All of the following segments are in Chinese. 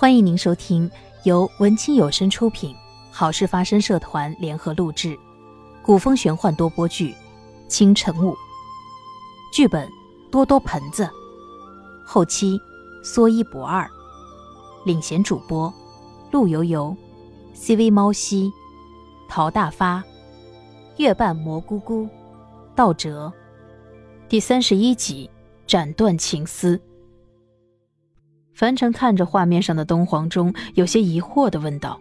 欢迎您收听由文清有声出品、好事发生社团联合录制、古风玄幻多播剧《清晨雾》，剧本多多盆子，后期说一不二，领衔主播陆游游、CV 猫西、陶大发、月半蘑菇菇、道哲，第三十一集斩断情丝。樊城看着画面上的东皇钟，有些疑惑的问道：“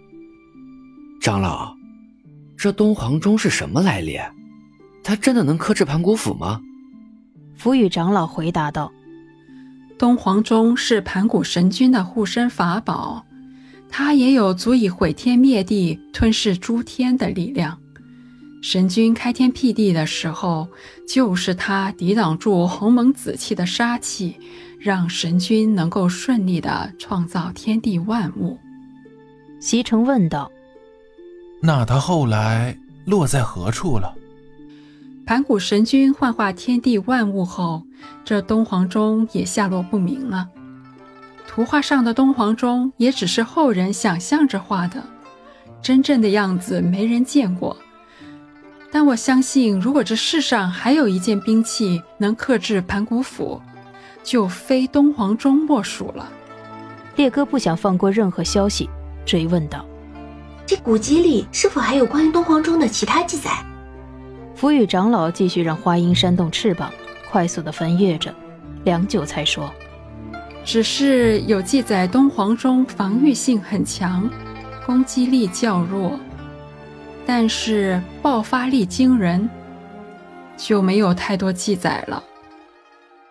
长老，这东皇钟是什么来历？它真的能克制盘古斧吗？”福宇长老回答道：“东皇钟是盘古神君的护身法宝，它也有足以毁天灭地、吞噬诸天的力量。神君开天辟地的时候，就是他抵挡住鸿蒙紫气的杀气。”让神君能够顺利的创造天地万物。席城问道：“那他后来落在何处了？”盘古神君幻化天地万物后，这东皇钟也下落不明了。图画上的东皇钟也只是后人想象着画的，真正的样子没人见过。但我相信，如果这世上还有一件兵器能克制盘古斧，就非东皇钟莫属了。烈哥不想放过任何消息，追问道：“这古籍里是否还有关于东皇钟的其他记载？”福宇长老继续让花音扇动翅膀，快速的翻阅着，良久才说：“只是有记载东皇钟防御性很强，攻击力较弱，但是爆发力惊人，就没有太多记载了。”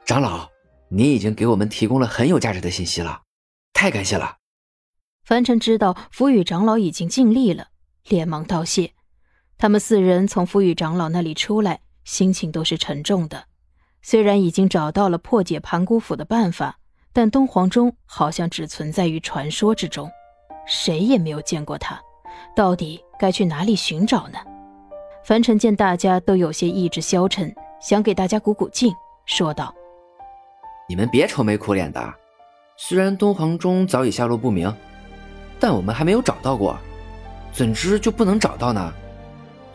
长老。你已经给我们提供了很有价值的信息了，太感谢了。凡尘知道福宇长老已经尽力了，连忙道谢。他们四人从福宇长老那里出来，心情都是沉重的。虽然已经找到了破解盘古斧的办法，但东皇钟好像只存在于传说之中，谁也没有见过它。到底该去哪里寻找呢？凡尘见大家都有些意志消沉，想给大家鼓鼓劲，说道。你们别愁眉苦脸的，虽然东皇钟早已下落不明，但我们还没有找到过，怎知就不能找到呢？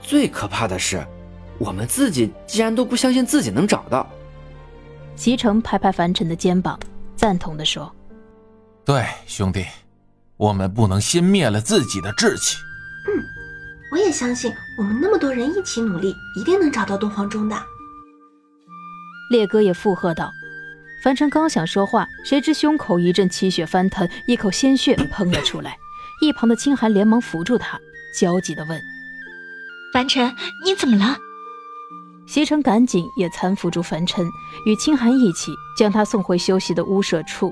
最可怕的是，我们自己竟然都不相信自己能找到。齐城拍拍凡尘的肩膀，赞同的说：“对，兄弟，我们不能先灭了自己的志气。”嗯，我也相信，我们那么多人一起努力，一定能找到东皇钟的。烈哥也附和道。樊城刚想说话，谁知胸口一阵气血翻腾，一口鲜血喷了出来。一旁的清寒连忙扶住他，焦急地问：“樊尘，你怎么了？”席城赶紧也搀扶住樊尘，与清寒一起将他送回休息的屋舍处。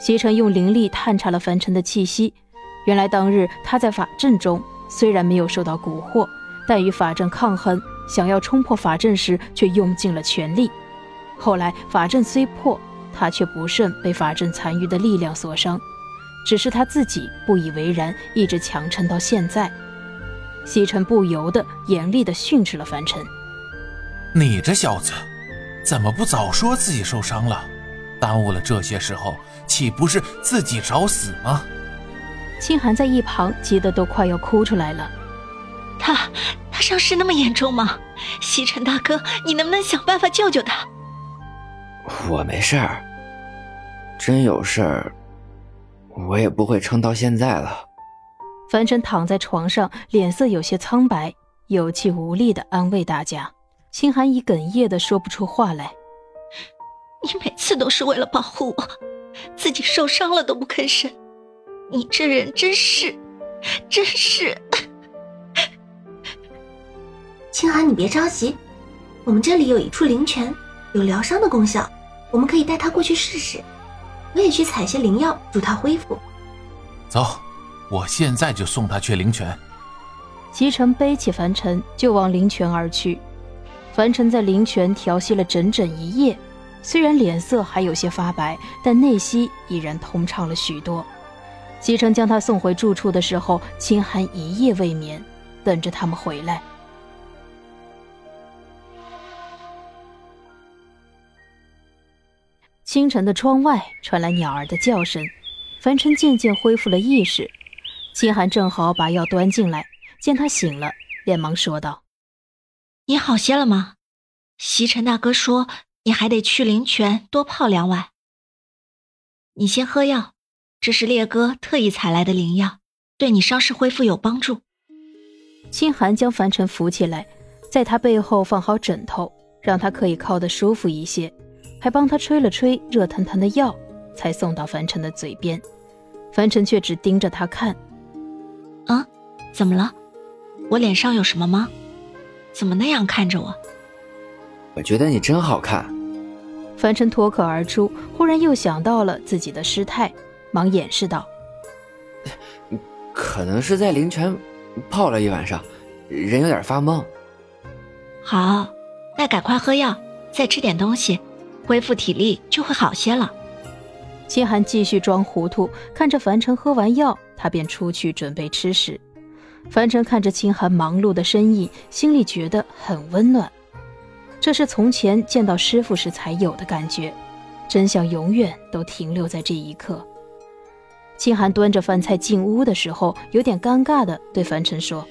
席城用灵力探查了樊尘的气息，原来当日他在法阵中虽然没有受到蛊惑，但与法阵抗衡，想要冲破法阵时却用尽了全力。后来法阵虽破，他却不慎被法阵残余的力量所伤，只是他自己不以为然，一直强撑到现在。西尘不由得严厉地训斥了凡尘：“你这小子，怎么不早说自己受伤了？耽误了这些时候，岂不是自己找死吗？”清寒在一旁急得都快要哭出来了：“他他伤势那么严重吗？西尘大哥，你能不能想办法救救他？”我没事儿，真有事儿，我也不会撑到现在了。凡尘躺在床上，脸色有些苍白，有气无力的安慰大家。清寒已哽咽的说不出话来。你每次都是为了保护我，自己受伤了都不吭声。你这人真是，真是。清寒，你别着急，我们这里有一处灵泉。有疗伤的功效，我们可以带他过去试试。我也去采些灵药，助他恢复。走，我现在就送他去灵泉。齐成背起凡尘就往灵泉而去。凡尘在灵泉调息了整整一夜，虽然脸色还有些发白，但内息已然通畅了许多。齐成将他送回住处的时候，清寒一夜未眠，等着他们回来。清晨的窗外传来鸟儿的叫声，凡尘渐渐恢复了意识。清寒正好把药端进来，见他醒了，连忙说道：“你好些了吗？席尘大哥说你还得去灵泉多泡两晚。你先喝药，这是烈哥特意采来的灵药，对你伤势恢复有帮助。”清寒将凡尘扶起来，在他背后放好枕头，让他可以靠得舒服一些，还帮他吹了吹热腾腾的药，才送到凡尘的嘴边。凡尘却只盯着他看。啊，怎么了？我脸上有什么吗？怎么那样看着我？我觉得你真好看。凡尘脱口而出，忽然又想到了自己的失态，忙掩饰道：“可能是在灵泉泡了一晚上，人有点发懵。”好，那赶快喝药，再吃点东西，恢复体力就会好些了。清寒继续装糊涂，看着凡尘喝完药。他便出去准备吃食，凡尘看着清寒忙碌的身影，心里觉得很温暖。这是从前见到师傅时才有的感觉，真想永远都停留在这一刻。清寒端着饭菜进屋的时候，有点尴尬的对凡尘说：“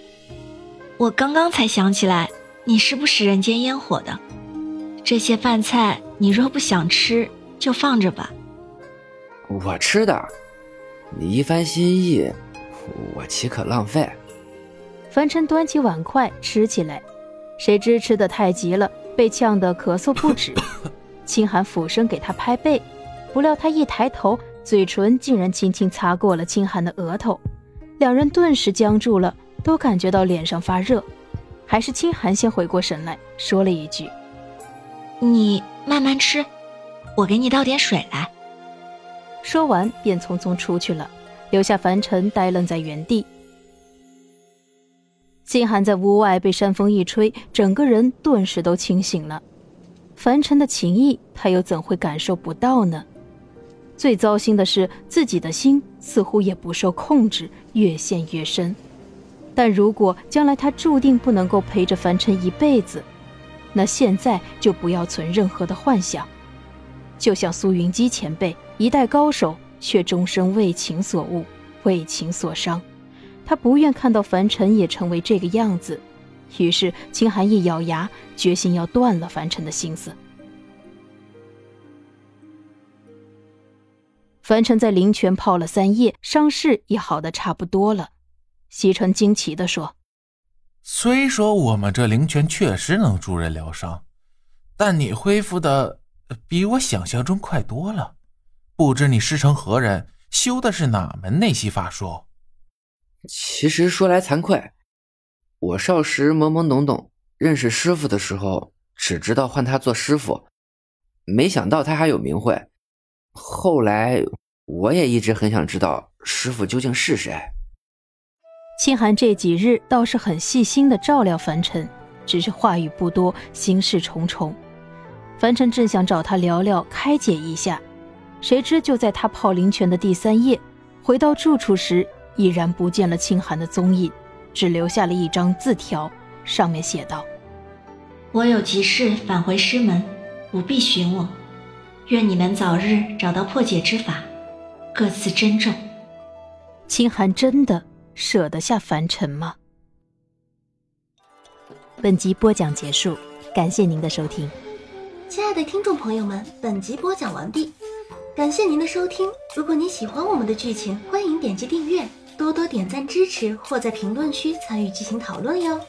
我刚刚才想起来，你是不食人间烟火的。这些饭菜你若不想吃，就放着吧。”我吃的。你一番心意，我岂可浪费？凡尘端起碗筷吃起来，谁知吃的太急了，被呛得咳嗽不止。清寒俯身给他拍背，不料他一抬头，嘴唇竟然轻轻擦过了清寒的额头，两人顿时僵住了，都感觉到脸上发热。还是清寒先回过神来，说了一句：“你慢慢吃，我给你倒点水来。”说完，便匆匆出去了，留下凡尘呆愣在原地。心寒在屋外被山风一吹，整个人顿时都清醒了。凡尘的情谊，他又怎会感受不到呢？最糟心的是，自己的心似乎也不受控制，越陷越深。但如果将来他注定不能够陪着凡尘一辈子，那现在就不要存任何的幻想。就像苏云基前辈。一代高手，却终生为情所误，为情所伤。他不愿看到凡尘也成为这个样子，于是秦寒一咬牙，决心要断了凡尘的心思。凡尘在灵泉泡了三夜，伤势也好的差不多了。西城惊奇地说：“虽说我们这灵泉确实能助人疗伤，但你恢复的比我想象中快多了。”不知你师承何人，修的是哪门内息法术？其实说来惭愧，我少时懵懵懂懂，认识师傅的时候，只知道唤他做师傅，没想到他还有名讳。后来我也一直很想知道师傅究竟是谁。清寒这几日倒是很细心的照料凡尘，只是话语不多，心事重重。凡尘正想找他聊聊，开解一下。谁知就在他泡灵泉的第三夜，回到住处时，已然不见了清寒的踪影，只留下了一张字条，上面写道：“我有急事返回师门，不必寻我。愿你们早日找到破解之法，各自珍重。”清寒真的舍得下凡尘吗？本集播讲结束，感谢您的收听。亲爱的听众朋友们，本集播讲完毕。感谢您的收听，如果您喜欢我们的剧情，欢迎点击订阅，多多点赞支持，或在评论区参与剧情讨论哟。